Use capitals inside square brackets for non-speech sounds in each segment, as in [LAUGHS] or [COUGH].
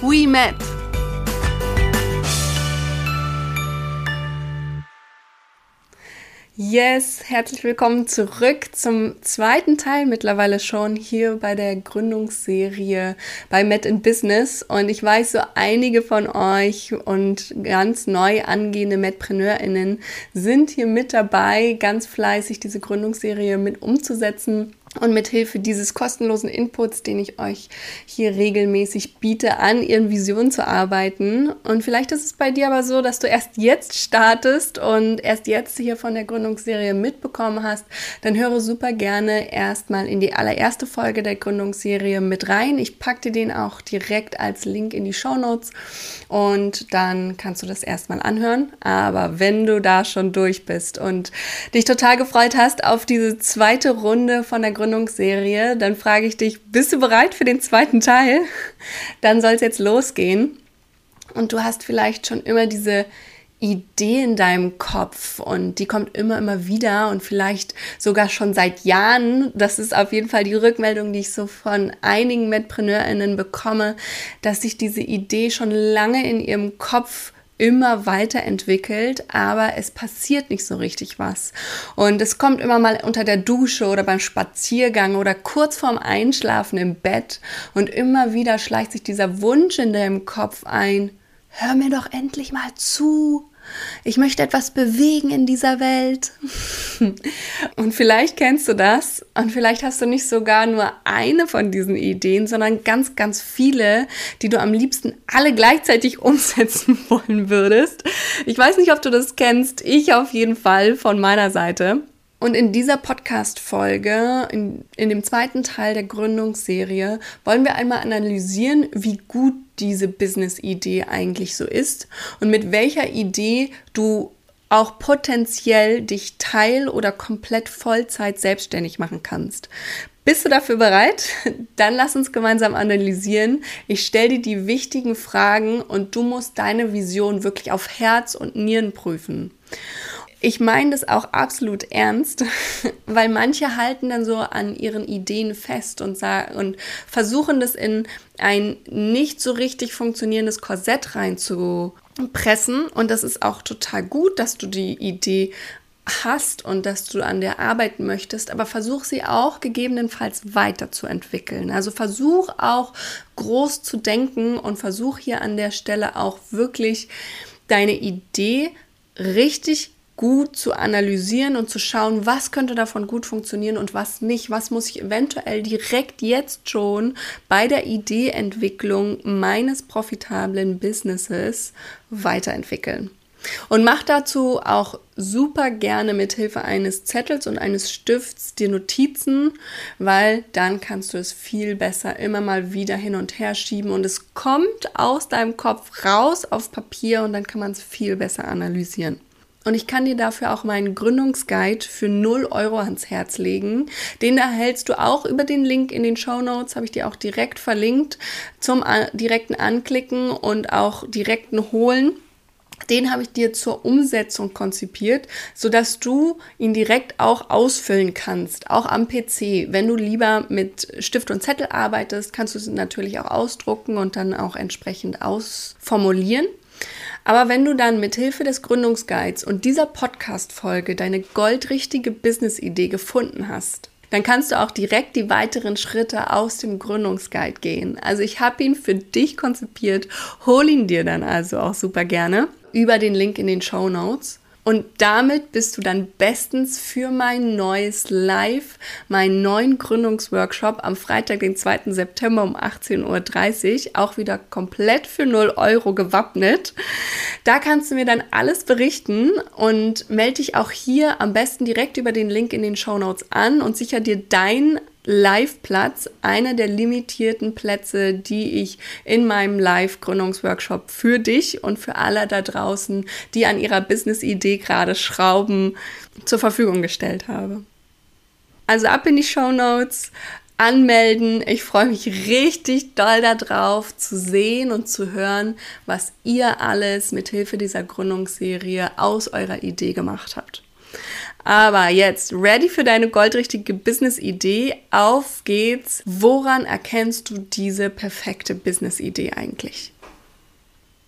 we met. Yes, herzlich willkommen zurück zum zweiten Teil mittlerweile schon hier bei der Gründungsserie bei Met in Business. Und ich weiß, so einige von euch und ganz neu angehende MedpreneurInnen sind hier mit dabei, ganz fleißig diese Gründungsserie mit umzusetzen und mit Hilfe dieses kostenlosen Inputs, den ich euch hier regelmäßig biete, an ihren Visionen zu arbeiten. Und vielleicht ist es bei dir aber so, dass du erst jetzt startest und erst jetzt hier von der Gründungsserie mitbekommen hast. Dann höre super gerne erstmal in die allererste Folge der Gründungsserie mit rein. Ich packe dir den auch direkt als Link in die Show Notes und dann kannst du das erstmal anhören. Aber wenn du da schon durch bist und dich total gefreut hast auf diese zweite Runde von der Gründungsserie, Gründungsserie, dann frage ich dich, bist du bereit für den zweiten Teil? Dann soll es jetzt losgehen. Und du hast vielleicht schon immer diese Idee in deinem Kopf und die kommt immer, immer wieder und vielleicht sogar schon seit Jahren. Das ist auf jeden Fall die Rückmeldung, die ich so von einigen MedpreneurInnen bekomme, dass sich diese Idee schon lange in ihrem Kopf immer weiterentwickelt, aber es passiert nicht so richtig was. Und es kommt immer mal unter der Dusche oder beim Spaziergang oder kurz vorm Einschlafen im Bett und immer wieder schleicht sich dieser Wunsch in deinem Kopf ein, hör mir doch endlich mal zu. Ich möchte etwas bewegen in dieser Welt. [LAUGHS] und vielleicht kennst du das und vielleicht hast du nicht sogar nur eine von diesen Ideen, sondern ganz, ganz viele, die du am liebsten alle gleichzeitig [LAUGHS] umsetzen wollen würdest. Ich weiß nicht, ob du das kennst. Ich auf jeden Fall von meiner Seite. Und in dieser Podcast-Folge, in, in dem zweiten Teil der Gründungsserie, wollen wir einmal analysieren, wie gut diese Business-Idee eigentlich so ist und mit welcher Idee du auch potenziell dich teil- oder komplett Vollzeit selbstständig machen kannst. Bist du dafür bereit? [LAUGHS] Dann lass uns gemeinsam analysieren. Ich stelle dir die wichtigen Fragen und du musst deine Vision wirklich auf Herz und Nieren prüfen ich meine das auch absolut ernst, [LAUGHS] weil manche halten dann so an ihren Ideen fest und, sagen, und versuchen das in ein nicht so richtig funktionierendes Korsett reinzupressen. Und das ist auch total gut, dass du die Idee hast und dass du an der arbeiten möchtest, aber versuch sie auch gegebenenfalls weiterzuentwickeln. Also versuch auch groß zu denken und versuch hier an der Stelle auch wirklich deine Idee richtig gut zu analysieren und zu schauen, was könnte davon gut funktionieren und was nicht, was muss ich eventuell direkt jetzt schon bei der Ideeentwicklung meines profitablen Businesses weiterentwickeln. Und mach dazu auch super gerne mit Hilfe eines Zettels und eines Stifts dir Notizen, weil dann kannst du es viel besser immer mal wieder hin und her schieben und es kommt aus deinem Kopf raus auf Papier und dann kann man es viel besser analysieren. Und ich kann dir dafür auch meinen Gründungsguide für 0 Euro ans Herz legen. Den erhältst du auch über den Link in den Show Notes, habe ich dir auch direkt verlinkt zum direkten Anklicken und auch direkten Holen. Den habe ich dir zur Umsetzung konzipiert, sodass du ihn direkt auch ausfüllen kannst, auch am PC. Wenn du lieber mit Stift und Zettel arbeitest, kannst du es natürlich auch ausdrucken und dann auch entsprechend ausformulieren. Aber wenn du dann mit Hilfe des Gründungsguides und dieser Podcast-Folge deine goldrichtige Business-Idee gefunden hast, dann kannst du auch direkt die weiteren Schritte aus dem Gründungsguide gehen. Also ich habe ihn für dich konzipiert. Hol ihn dir dann also auch super gerne über den Link in den Show Notes. Und damit bist du dann bestens für mein neues Live, meinen neuen Gründungsworkshop am Freitag, den 2. September um 18.30 Uhr, auch wieder komplett für 0 Euro gewappnet. Da kannst du mir dann alles berichten und melde dich auch hier am besten direkt über den Link in den Show Notes an und sicher dir dein Live-Platz, einer der limitierten Plätze, die ich in meinem Live-Gründungsworkshop für dich und für alle da draußen, die an ihrer Business-Idee gerade schrauben, zur Verfügung gestellt habe. Also ab in die Show Notes, anmelden. Ich freue mich richtig doll darauf zu sehen und zu hören, was ihr alles mit Hilfe dieser Gründungsserie aus eurer Idee gemacht habt. Aber jetzt, ready für deine goldrichtige Business-Idee? Auf geht's. Woran erkennst du diese perfekte Business-Idee eigentlich?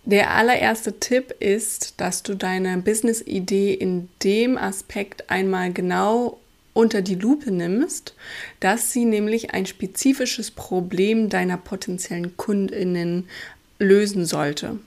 Der allererste Tipp ist, dass du deine Business-Idee in dem Aspekt einmal genau unter die Lupe nimmst, dass sie nämlich ein spezifisches Problem deiner potenziellen Kundinnen lösen sollte.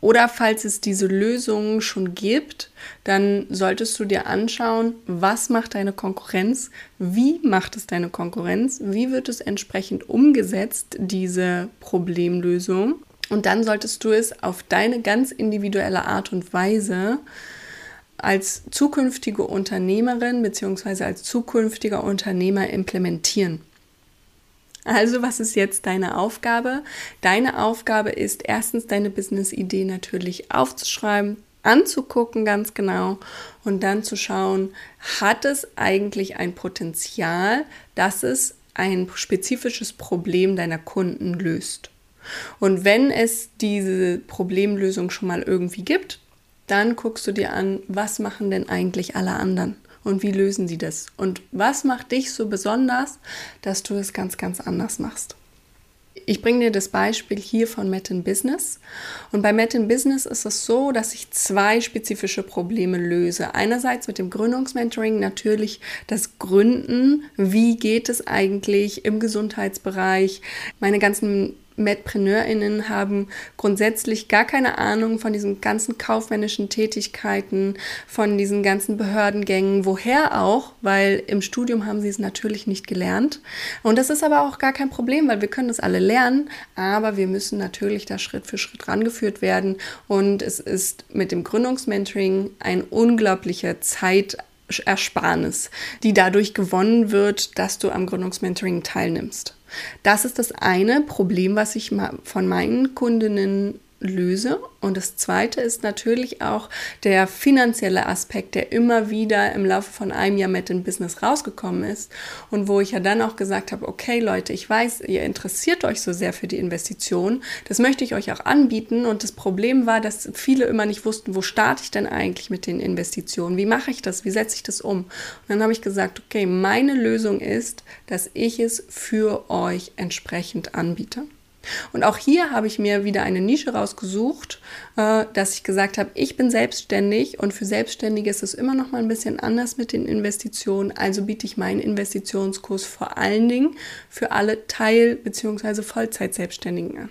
Oder falls es diese Lösung schon gibt, dann solltest du dir anschauen, was macht deine Konkurrenz, wie macht es deine Konkurrenz, wie wird es entsprechend umgesetzt, diese Problemlösung. Und dann solltest du es auf deine ganz individuelle Art und Weise als zukünftige Unternehmerin bzw. als zukünftiger Unternehmer implementieren. Also, was ist jetzt deine Aufgabe? Deine Aufgabe ist erstens deine Business-Idee natürlich aufzuschreiben, anzugucken ganz genau und dann zu schauen, hat es eigentlich ein Potenzial, dass es ein spezifisches Problem deiner Kunden löst. Und wenn es diese Problemlösung schon mal irgendwie gibt, dann guckst du dir an, was machen denn eigentlich alle anderen? Und wie lösen sie das? Und was macht dich so besonders, dass du es ganz, ganz anders machst? Ich bringe dir das Beispiel hier von Met in Business. Und bei Met in Business ist es so, dass ich zwei spezifische Probleme löse. Einerseits mit dem Gründungsmentoring natürlich das Gründen. Wie geht es eigentlich im Gesundheitsbereich? Meine ganzen MedpreneurInnen haben grundsätzlich gar keine Ahnung von diesen ganzen kaufmännischen Tätigkeiten, von diesen ganzen Behördengängen, woher auch, weil im Studium haben sie es natürlich nicht gelernt. Und das ist aber auch gar kein Problem, weil wir können das alle lernen, aber wir müssen natürlich da Schritt für Schritt rangeführt werden. Und es ist mit dem Gründungsmentoring ein unglaublicher Zeitersparnis, die dadurch gewonnen wird, dass du am Gründungsmentoring teilnimmst. Das ist das eine Problem, was ich von meinen Kundinnen löse. Und das zweite ist natürlich auch der finanzielle Aspekt, der immer wieder im Laufe von einem Jahr mit dem Business rausgekommen ist und wo ich ja dann auch gesagt habe, okay Leute, ich weiß, ihr interessiert euch so sehr für die Investition, das möchte ich euch auch anbieten und das Problem war, dass viele immer nicht wussten, wo starte ich denn eigentlich mit den Investitionen, wie mache ich das, wie setze ich das um? Und dann habe ich gesagt, okay, meine Lösung ist, dass ich es für euch entsprechend anbiete. Und auch hier habe ich mir wieder eine Nische rausgesucht, äh, dass ich gesagt habe, ich bin selbstständig und für Selbstständige ist es immer noch mal ein bisschen anders mit den Investitionen. Also biete ich meinen Investitionskurs vor allen Dingen für alle Teil- bzw. Vollzeit-Selbstständigen an.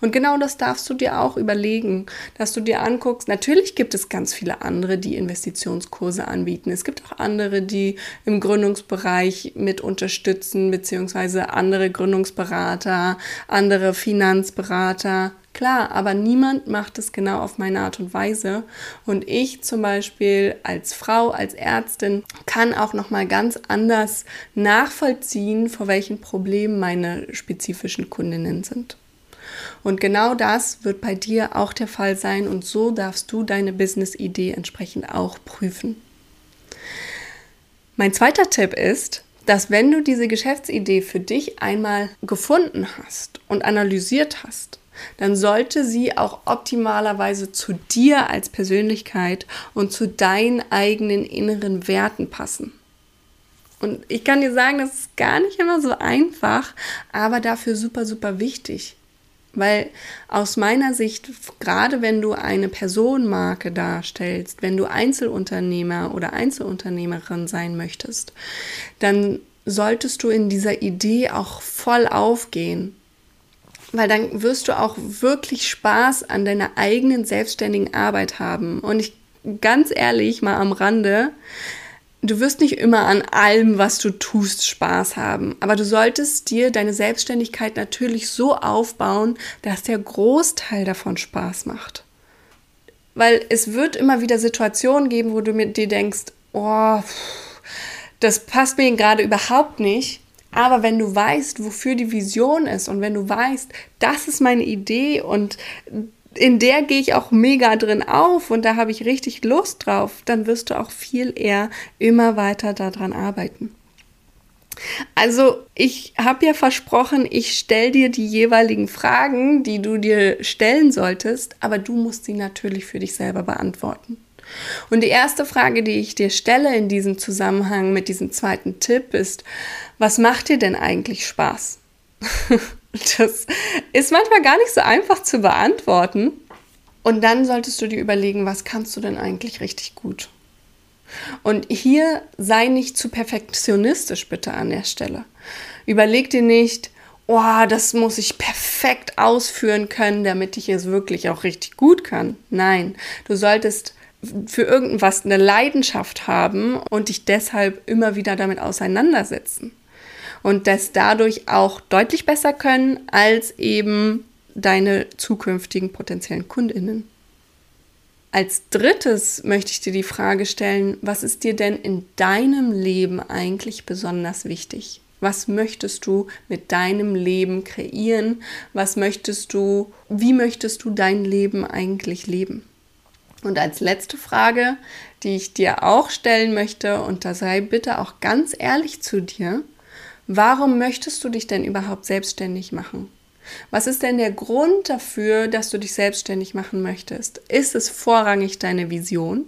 Und genau das darfst du dir auch überlegen, dass du dir anguckst. Natürlich gibt es ganz viele andere, die Investitionskurse anbieten. Es gibt auch andere, die im Gründungsbereich mit unterstützen, beziehungsweise andere Gründungsberater, andere Finanzberater. Klar, aber niemand macht es genau auf meine Art und Weise. Und ich zum Beispiel als Frau, als Ärztin kann auch noch mal ganz anders nachvollziehen, vor welchen Problemen meine spezifischen Kundinnen sind. Und genau das wird bei dir auch der Fall sein und so darfst du deine Business-Idee entsprechend auch prüfen. Mein zweiter Tipp ist, dass wenn du diese Geschäftsidee für dich einmal gefunden hast und analysiert hast, dann sollte sie auch optimalerweise zu dir als Persönlichkeit und zu deinen eigenen inneren Werten passen. Und ich kann dir sagen, das ist gar nicht immer so einfach, aber dafür super, super wichtig. Weil aus meiner Sicht, gerade wenn du eine Personenmarke darstellst, wenn du Einzelunternehmer oder Einzelunternehmerin sein möchtest, dann solltest du in dieser Idee auch voll aufgehen. Weil dann wirst du auch wirklich Spaß an deiner eigenen selbstständigen Arbeit haben. Und ich ganz ehrlich mal am Rande, Du wirst nicht immer an allem, was du tust, Spaß haben, aber du solltest dir deine Selbstständigkeit natürlich so aufbauen, dass der Großteil davon Spaß macht. Weil es wird immer wieder Situationen geben, wo du mir dir denkst, oh, das passt mir gerade überhaupt nicht. Aber wenn du weißt, wofür die Vision ist und wenn du weißt, das ist meine Idee und in der gehe ich auch mega drin auf und da habe ich richtig Lust drauf, dann wirst du auch viel eher immer weiter daran arbeiten. Also ich habe ja versprochen, ich stelle dir die jeweiligen Fragen, die du dir stellen solltest, aber du musst sie natürlich für dich selber beantworten. Und die erste Frage, die ich dir stelle in diesem Zusammenhang mit diesem zweiten Tipp ist, was macht dir denn eigentlich Spaß? [LAUGHS] das ist manchmal gar nicht so einfach zu beantworten. Und dann solltest du dir überlegen, was kannst du denn eigentlich richtig gut? Und hier sei nicht zu perfektionistisch bitte an der Stelle. Überleg dir nicht, oh, das muss ich perfekt ausführen können, damit ich es wirklich auch richtig gut kann. Nein, du solltest für irgendwas eine Leidenschaft haben und dich deshalb immer wieder damit auseinandersetzen. Und das dadurch auch deutlich besser können als eben deine zukünftigen potenziellen Kundinnen. Als drittes möchte ich dir die Frage stellen, was ist dir denn in deinem Leben eigentlich besonders wichtig? Was möchtest du mit deinem Leben kreieren? Was möchtest du, wie möchtest du dein Leben eigentlich leben? Und als letzte Frage, die ich dir auch stellen möchte, und da sei bitte auch ganz ehrlich zu dir, warum möchtest du dich denn überhaupt selbstständig machen? Was ist denn der Grund dafür, dass du dich selbstständig machen möchtest? Ist es vorrangig deine Vision?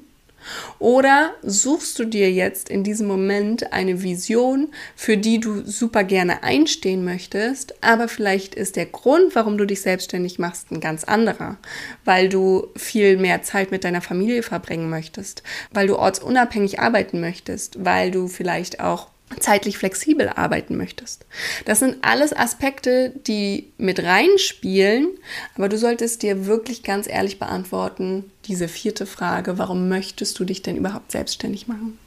Oder suchst du dir jetzt in diesem Moment eine Vision, für die du super gerne einstehen möchtest, aber vielleicht ist der Grund, warum du dich selbstständig machst, ein ganz anderer, weil du viel mehr Zeit mit deiner Familie verbringen möchtest, weil du ortsunabhängig arbeiten möchtest, weil du vielleicht auch zeitlich flexibel arbeiten möchtest. Das sind alles Aspekte, die mit reinspielen, aber du solltest dir wirklich ganz ehrlich beantworten, diese vierte Frage, warum möchtest du dich denn überhaupt selbstständig machen?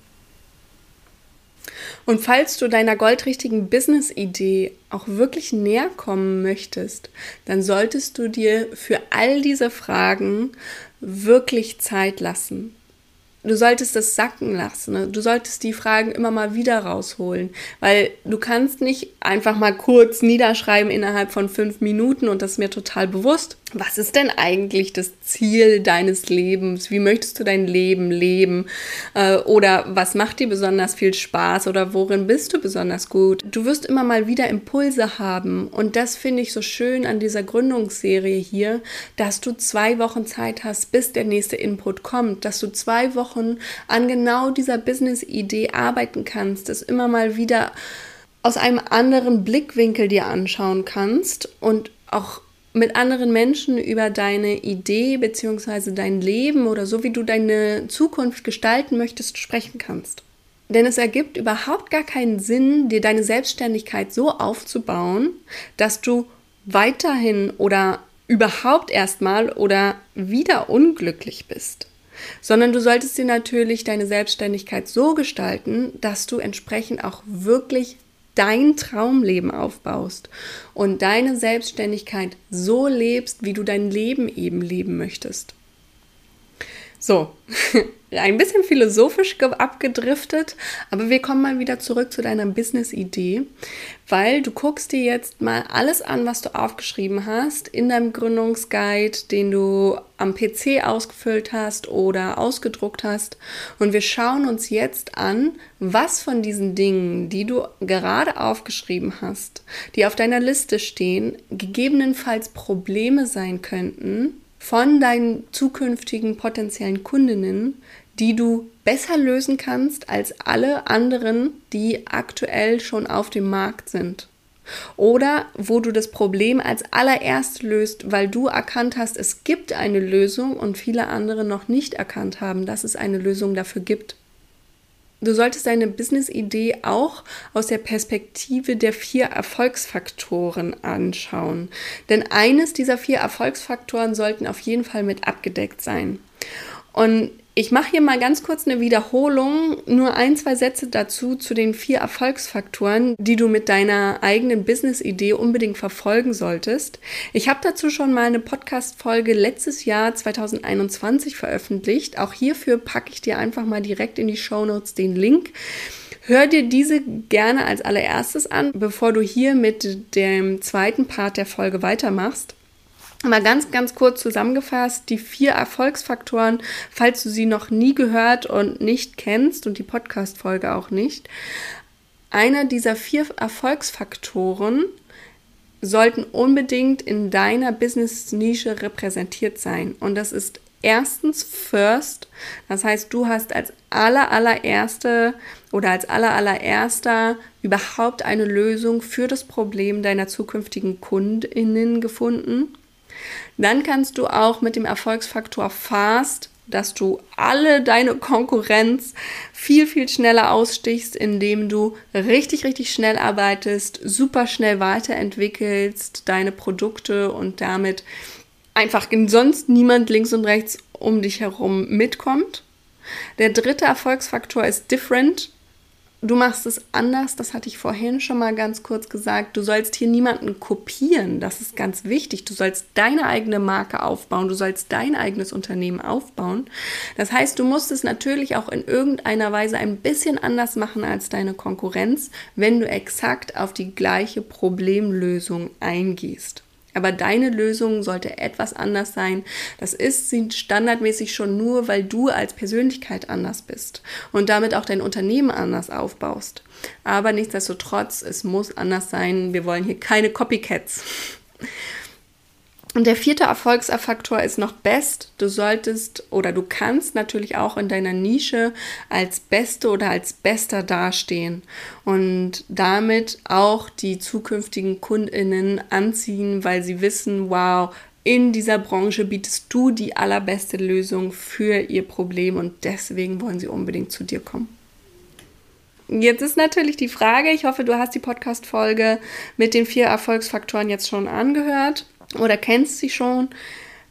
Und falls du deiner goldrichtigen Business-Idee auch wirklich näher kommen möchtest, dann solltest du dir für all diese Fragen wirklich Zeit lassen du solltest das sacken lassen. Ne? Du solltest die Fragen immer mal wieder rausholen, weil du kannst nicht einfach mal kurz niederschreiben innerhalb von fünf Minuten und das ist mir total bewusst. Was ist denn eigentlich das Ziel deines Lebens? Wie möchtest du dein Leben leben? Äh, oder was macht dir besonders viel Spaß? Oder worin bist du besonders gut? Du wirst immer mal wieder Impulse haben. Und das finde ich so schön an dieser Gründungsserie hier, dass du zwei Wochen Zeit hast, bis der nächste Input kommt. Dass du zwei Wochen an genau dieser Business-Idee arbeiten kannst. Das immer mal wieder aus einem anderen Blickwinkel dir anschauen kannst und auch mit anderen Menschen über deine Idee bzw. dein Leben oder so, wie du deine Zukunft gestalten möchtest, sprechen kannst. Denn es ergibt überhaupt gar keinen Sinn, dir deine Selbstständigkeit so aufzubauen, dass du weiterhin oder überhaupt erstmal oder wieder unglücklich bist. Sondern du solltest dir natürlich deine Selbstständigkeit so gestalten, dass du entsprechend auch wirklich dein Traumleben aufbaust und deine Selbstständigkeit so lebst, wie du dein Leben eben leben möchtest. So, [LAUGHS] ein bisschen philosophisch abgedriftet, aber wir kommen mal wieder zurück zu deiner Business-Idee, weil du guckst dir jetzt mal alles an, was du aufgeschrieben hast in deinem Gründungsguide, den du am PC ausgefüllt hast oder ausgedruckt hast. Und wir schauen uns jetzt an, was von diesen Dingen, die du gerade aufgeschrieben hast, die auf deiner Liste stehen, gegebenenfalls Probleme sein könnten, von deinen zukünftigen potenziellen Kundinnen, die du besser lösen kannst als alle anderen, die aktuell schon auf dem Markt sind. Oder wo du das Problem als allererst löst, weil du erkannt hast, es gibt eine Lösung und viele andere noch nicht erkannt haben, dass es eine Lösung dafür gibt. Du solltest deine Business-Idee auch aus der Perspektive der vier Erfolgsfaktoren anschauen. Denn eines dieser vier Erfolgsfaktoren sollten auf jeden Fall mit abgedeckt sein. Und ich mache hier mal ganz kurz eine Wiederholung, nur ein, zwei Sätze dazu zu den vier Erfolgsfaktoren, die du mit deiner eigenen Business-Idee unbedingt verfolgen solltest. Ich habe dazu schon mal eine Podcast-Folge letztes Jahr 2021 veröffentlicht. Auch hierfür packe ich dir einfach mal direkt in die Show Notes den Link. Hör dir diese gerne als allererstes an, bevor du hier mit dem zweiten Part der Folge weitermachst. Mal ganz, ganz kurz zusammengefasst, die vier Erfolgsfaktoren, falls du sie noch nie gehört und nicht kennst und die Podcast-Folge auch nicht. Einer dieser vier Erfolgsfaktoren sollten unbedingt in deiner Business-Nische repräsentiert sein. Und das ist erstens First. Das heißt, du hast als aller, allererste oder als aller, allererster überhaupt eine Lösung für das Problem deiner zukünftigen KundInnen gefunden. Dann kannst du auch mit dem Erfolgsfaktor Fast dass du alle deine Konkurrenz viel, viel schneller ausstichst, indem du richtig, richtig schnell arbeitest, super schnell weiterentwickelst, deine Produkte und damit einfach sonst niemand links und rechts um dich herum mitkommt. Der dritte Erfolgsfaktor ist different. Du machst es anders, das hatte ich vorhin schon mal ganz kurz gesagt. Du sollst hier niemanden kopieren, das ist ganz wichtig. Du sollst deine eigene Marke aufbauen, du sollst dein eigenes Unternehmen aufbauen. Das heißt, du musst es natürlich auch in irgendeiner Weise ein bisschen anders machen als deine Konkurrenz, wenn du exakt auf die gleiche Problemlösung eingehst. Aber deine Lösung sollte etwas anders sein. Das ist sie standardmäßig schon nur, weil du als Persönlichkeit anders bist und damit auch dein Unternehmen anders aufbaust. Aber nichtsdestotrotz, es muss anders sein. Wir wollen hier keine Copycats. Und der vierte Erfolgsfaktor ist noch Best. Du solltest oder du kannst natürlich auch in deiner Nische als Beste oder als Bester dastehen und damit auch die zukünftigen Kundinnen anziehen, weil sie wissen, wow, in dieser Branche bietest du die allerbeste Lösung für ihr Problem und deswegen wollen sie unbedingt zu dir kommen. Jetzt ist natürlich die Frage, ich hoffe, du hast die Podcast-Folge mit den vier Erfolgsfaktoren jetzt schon angehört oder kennst sie schon.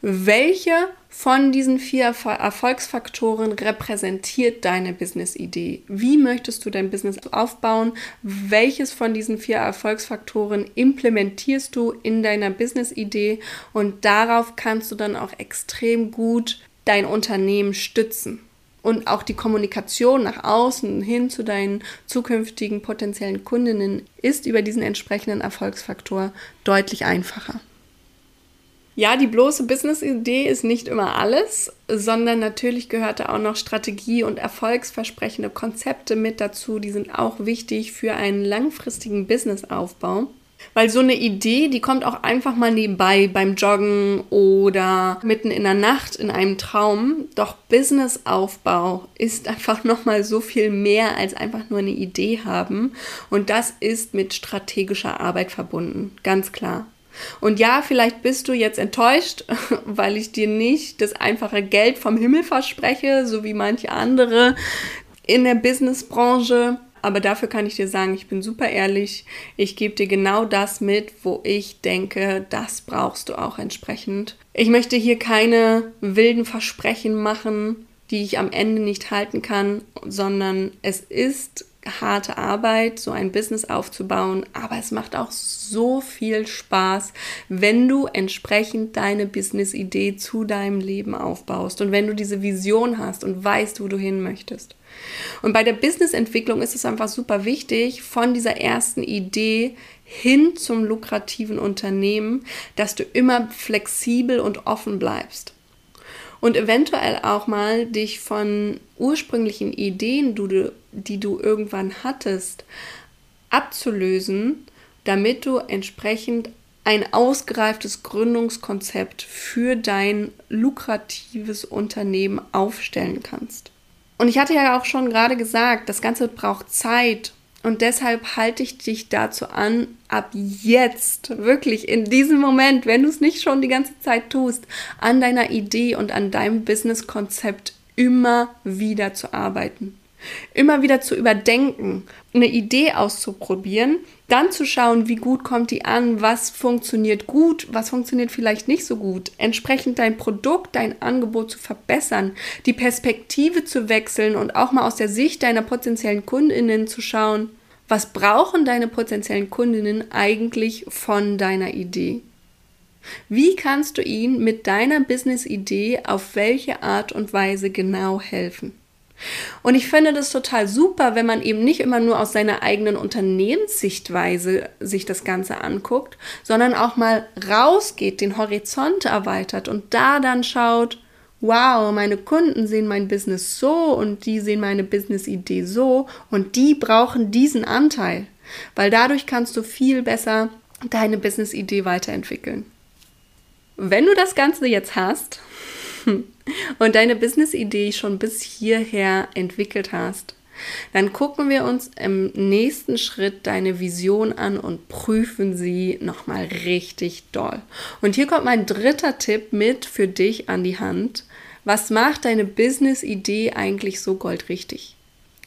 Welche von diesen vier Erfolgsfaktoren repräsentiert deine Business-Idee? Wie möchtest du dein Business aufbauen? Welches von diesen vier Erfolgsfaktoren implementierst du in deiner Business-Idee? Und darauf kannst du dann auch extrem gut dein Unternehmen stützen. Und auch die Kommunikation nach außen hin zu deinen zukünftigen potenziellen Kundinnen ist über diesen entsprechenden Erfolgsfaktor deutlich einfacher. Ja, die bloße Business-Idee ist nicht immer alles, sondern natürlich gehört da auch noch Strategie und erfolgsversprechende Konzepte mit dazu. Die sind auch wichtig für einen langfristigen Businessaufbau. Weil so eine Idee, die kommt auch einfach mal nebenbei beim Joggen oder mitten in der Nacht in einem Traum. Doch Businessaufbau ist einfach nochmal so viel mehr als einfach nur eine Idee haben. Und das ist mit strategischer Arbeit verbunden, ganz klar. Und ja, vielleicht bist du jetzt enttäuscht, [LAUGHS] weil ich dir nicht das einfache Geld vom Himmel verspreche, so wie manche andere in der Businessbranche. Aber dafür kann ich dir sagen, ich bin super ehrlich. Ich gebe dir genau das mit, wo ich denke, das brauchst du auch entsprechend. Ich möchte hier keine wilden Versprechen machen, die ich am Ende nicht halten kann, sondern es ist harte Arbeit, so ein Business aufzubauen, aber es macht auch so viel Spaß, wenn du entsprechend deine Business-Idee zu deinem Leben aufbaust und wenn du diese Vision hast und weißt, wo du hin möchtest. Und bei der Business-Entwicklung ist es einfach super wichtig, von dieser ersten Idee hin zum lukrativen Unternehmen, dass du immer flexibel und offen bleibst und eventuell auch mal dich von ursprünglichen Ideen, die du irgendwann hattest, abzulösen, damit du entsprechend ein ausgereiftes Gründungskonzept für dein lukratives Unternehmen aufstellen kannst. Und ich hatte ja auch schon gerade gesagt, das Ganze braucht Zeit und deshalb halte ich dich dazu an, ab jetzt, wirklich in diesem Moment, wenn du es nicht schon die ganze Zeit tust, an deiner Idee und an deinem Businesskonzept immer wieder zu arbeiten. Immer wieder zu überdenken, eine Idee auszuprobieren, dann zu schauen, wie gut kommt die an, was funktioniert gut, was funktioniert vielleicht nicht so gut, entsprechend dein Produkt, dein Angebot zu verbessern, die Perspektive zu wechseln und auch mal aus der Sicht deiner potenziellen Kundinnen zu schauen, was brauchen deine potenziellen Kundinnen eigentlich von deiner Idee? Wie kannst du ihnen mit deiner Business-Idee auf welche Art und Weise genau helfen? Und ich finde das total super, wenn man eben nicht immer nur aus seiner eigenen Unternehmenssichtweise sich das Ganze anguckt, sondern auch mal rausgeht, den Horizont erweitert und da dann schaut, wow, meine Kunden sehen mein Business so und die sehen meine Business-Idee so und die brauchen diesen Anteil, weil dadurch kannst du viel besser deine Business-Idee weiterentwickeln. Wenn du das Ganze jetzt hast, [LAUGHS] und deine Business-Idee schon bis hierher entwickelt hast, dann gucken wir uns im nächsten Schritt deine Vision an und prüfen sie nochmal richtig doll. Und hier kommt mein dritter Tipp mit für dich an die Hand. Was macht deine Business-Idee eigentlich so goldrichtig?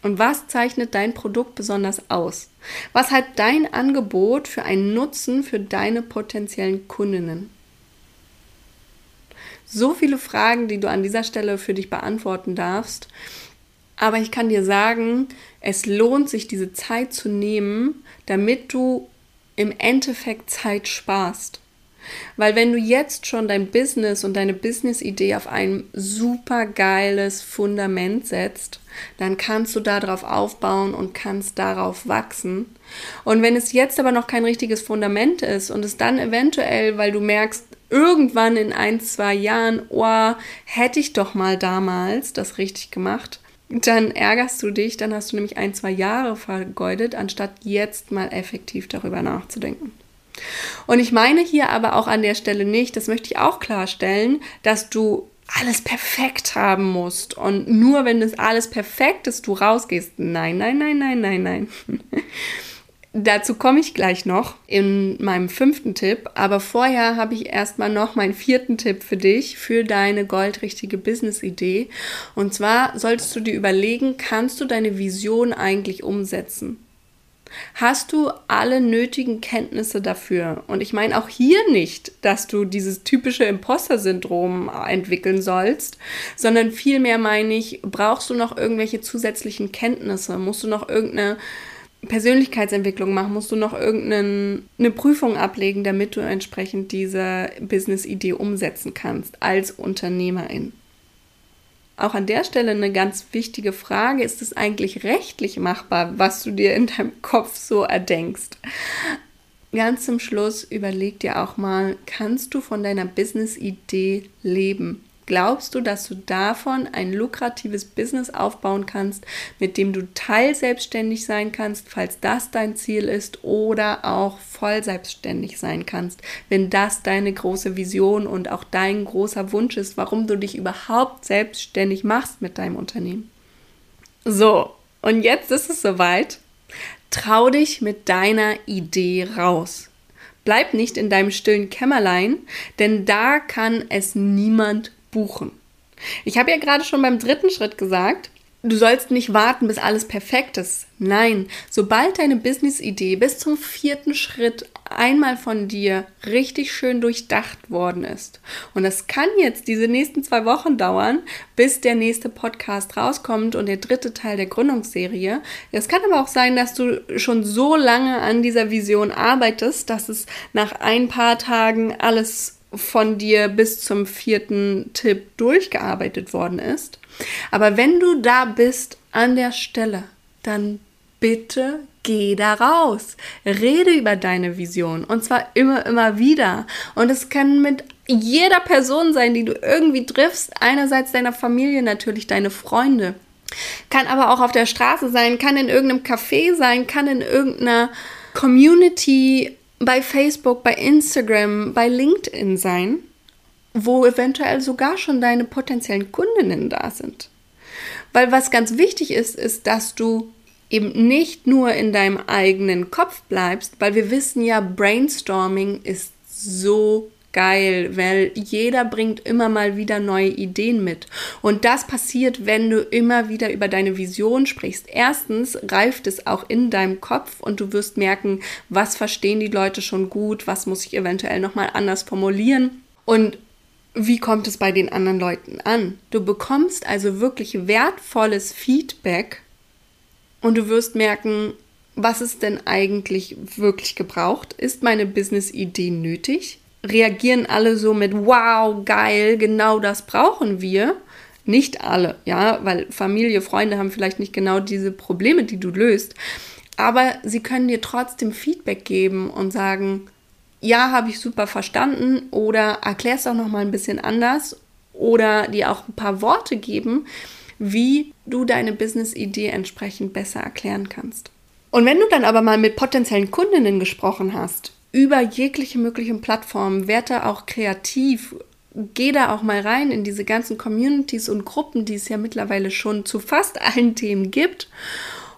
Und was zeichnet dein Produkt besonders aus? Was hat dein Angebot für einen Nutzen für deine potenziellen Kundinnen? So viele Fragen, die du an dieser Stelle für dich beantworten darfst. Aber ich kann dir sagen, es lohnt sich, diese Zeit zu nehmen, damit du im Endeffekt Zeit sparst. Weil wenn du jetzt schon dein Business und deine Business-Idee auf ein super geiles Fundament setzt, dann kannst du darauf aufbauen und kannst darauf wachsen. Und wenn es jetzt aber noch kein richtiges Fundament ist und es dann eventuell, weil du merkst, irgendwann in ein, zwei Jahren, oh, hätte ich doch mal damals das richtig gemacht, dann ärgerst du dich, dann hast du nämlich ein, zwei Jahre vergeudet, anstatt jetzt mal effektiv darüber nachzudenken. Und ich meine hier aber auch an der Stelle nicht, das möchte ich auch klarstellen, dass du alles perfekt haben musst und nur wenn das alles perfekt ist, du rausgehst. Nein, nein, nein, nein, nein, nein. [LAUGHS] Dazu komme ich gleich noch in meinem fünften Tipp, aber vorher habe ich erstmal noch meinen vierten Tipp für dich, für deine goldrichtige Business-Idee. Und zwar solltest du dir überlegen, kannst du deine Vision eigentlich umsetzen? Hast du alle nötigen Kenntnisse dafür? Und ich meine auch hier nicht, dass du dieses typische Imposter-Syndrom entwickeln sollst, sondern vielmehr meine ich, brauchst du noch irgendwelche zusätzlichen Kenntnisse? Musst du noch irgendeine Persönlichkeitsentwicklung machen, musst du noch irgendeine Prüfung ablegen, damit du entsprechend diese Business-Idee umsetzen kannst als Unternehmerin. Auch an der Stelle eine ganz wichtige Frage, ist es eigentlich rechtlich machbar, was du dir in deinem Kopf so erdenkst? Ganz zum Schluss überleg dir auch mal, kannst du von deiner Business-Idee leben? Glaubst du, dass du davon ein lukratives Business aufbauen kannst, mit dem du teilselbstständig sein kannst, falls das dein Ziel ist, oder auch voll selbstständig sein kannst, wenn das deine große Vision und auch dein großer Wunsch ist, warum du dich überhaupt selbstständig machst mit deinem Unternehmen? So, und jetzt ist es soweit. Trau dich mit deiner Idee raus. Bleib nicht in deinem stillen Kämmerlein, denn da kann es niemand buchen. Ich habe ja gerade schon beim dritten Schritt gesagt, du sollst nicht warten, bis alles perfekt ist. Nein, sobald deine Business-Idee bis zum vierten Schritt einmal von dir richtig schön durchdacht worden ist. Und das kann jetzt diese nächsten zwei Wochen dauern, bis der nächste Podcast rauskommt und der dritte Teil der Gründungsserie. Es kann aber auch sein, dass du schon so lange an dieser Vision arbeitest, dass es nach ein paar Tagen alles von dir bis zum vierten Tipp durchgearbeitet worden ist. Aber wenn du da bist an der Stelle, dann bitte geh da raus. Rede über deine Vision und zwar immer, immer wieder. Und es kann mit jeder Person sein, die du irgendwie triffst. Einerseits deiner Familie, natürlich deine Freunde. Kann aber auch auf der Straße sein, kann in irgendeinem Café sein, kann in irgendeiner Community bei Facebook, bei Instagram, bei LinkedIn sein, wo eventuell sogar schon deine potenziellen Kundinnen da sind. Weil was ganz wichtig ist, ist, dass du eben nicht nur in deinem eigenen Kopf bleibst, weil wir wissen ja, Brainstorming ist so geil, weil jeder bringt immer mal wieder neue Ideen mit. Und das passiert, wenn du immer wieder über deine Vision sprichst. Erstens reift es auch in deinem Kopf und du wirst merken, was verstehen die Leute schon gut, was muss ich eventuell nochmal anders formulieren. Und wie kommt es bei den anderen Leuten an? Du bekommst also wirklich wertvolles Feedback und du wirst merken, was ist denn eigentlich wirklich gebraucht? Ist meine Business-Idee nötig? Reagieren alle so mit Wow, geil, genau das brauchen wir. Nicht alle, ja, weil Familie, Freunde haben vielleicht nicht genau diese Probleme, die du löst. Aber sie können dir trotzdem Feedback geben und sagen, ja, habe ich super verstanden oder erklär es auch noch mal ein bisschen anders oder dir auch ein paar Worte geben, wie du deine Business-Idee entsprechend besser erklären kannst. Und wenn du dann aber mal mit potenziellen Kundinnen gesprochen hast, über jegliche möglichen Plattformen, werde auch kreativ, geh da auch mal rein in diese ganzen Communities und Gruppen, die es ja mittlerweile schon zu fast [LAUGHS] allen Themen gibt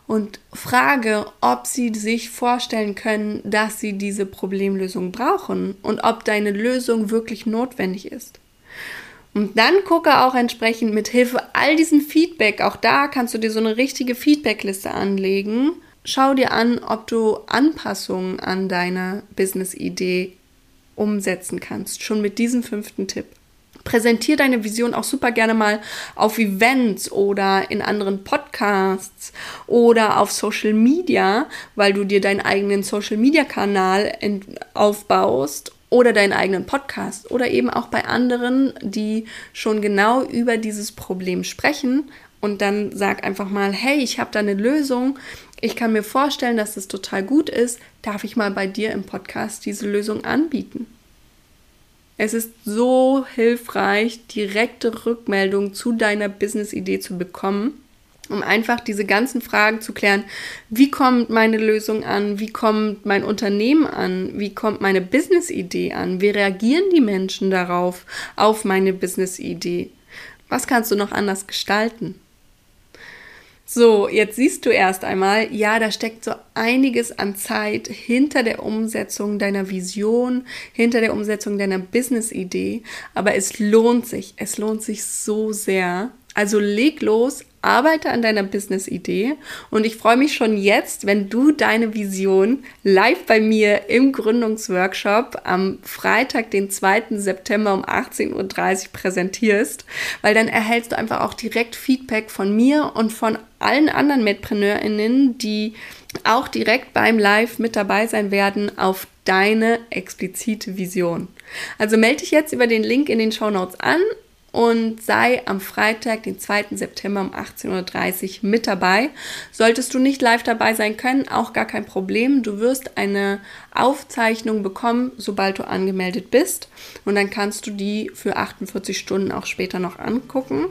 und frage, ob sie sich vorstellen können, dass sie diese Problemlösung brauchen und ob deine Lösung wirklich notwendig ist. Und dann gucke auch entsprechend mit Hilfe all diesen Feedback, auch da kannst du dir so eine richtige Feedbackliste anlegen. Schau dir an, ob du Anpassungen an deiner Business-Idee umsetzen kannst, schon mit diesem fünften Tipp. Präsentier deine Vision auch super gerne mal auf Events oder in anderen Podcasts oder auf Social Media, weil du dir deinen eigenen Social Media Kanal aufbaust oder deinen eigenen Podcast oder eben auch bei anderen, die schon genau über dieses Problem sprechen und dann sag einfach mal, hey, ich habe da eine Lösung. Ich kann mir vorstellen, dass das total gut ist. Darf ich mal bei dir im Podcast diese Lösung anbieten? Es ist so hilfreich, direkte Rückmeldungen zu deiner Business-Idee zu bekommen um einfach diese ganzen Fragen zu klären. Wie kommt meine Lösung an? Wie kommt mein Unternehmen an? Wie kommt meine Business-Idee an? Wie reagieren die Menschen darauf, auf meine Business-Idee? Was kannst du noch anders gestalten? So, jetzt siehst du erst einmal, ja, da steckt so einiges an Zeit hinter der Umsetzung deiner Vision, hinter der Umsetzung deiner Business-Idee, aber es lohnt sich, es lohnt sich so sehr. Also leg los, arbeite an deiner Business-Idee und ich freue mich schon jetzt, wenn du deine Vision live bei mir im Gründungsworkshop am Freitag, den 2. September um 18.30 Uhr präsentierst, weil dann erhältst du einfach auch direkt Feedback von mir und von allen anderen MedpreneurInnen, die auch direkt beim Live mit dabei sein werden auf deine explizite Vision. Also melde dich jetzt über den Link in den Show Notes an und sei am Freitag, den 2. September um 18.30 Uhr mit dabei. Solltest du nicht live dabei sein können, auch gar kein Problem. Du wirst eine Aufzeichnung bekommen, sobald du angemeldet bist. Und dann kannst du die für 48 Stunden auch später noch angucken.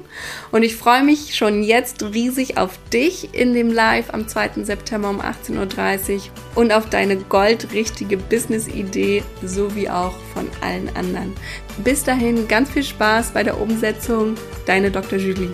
Und ich freue mich schon jetzt riesig auf dich in dem Live am 2. September um 18.30 Uhr und auf deine goldrichtige Business-Idee sowie auch von allen anderen. Bis dahin ganz viel Spaß bei der Umsetzung. Deine Dr. Julie.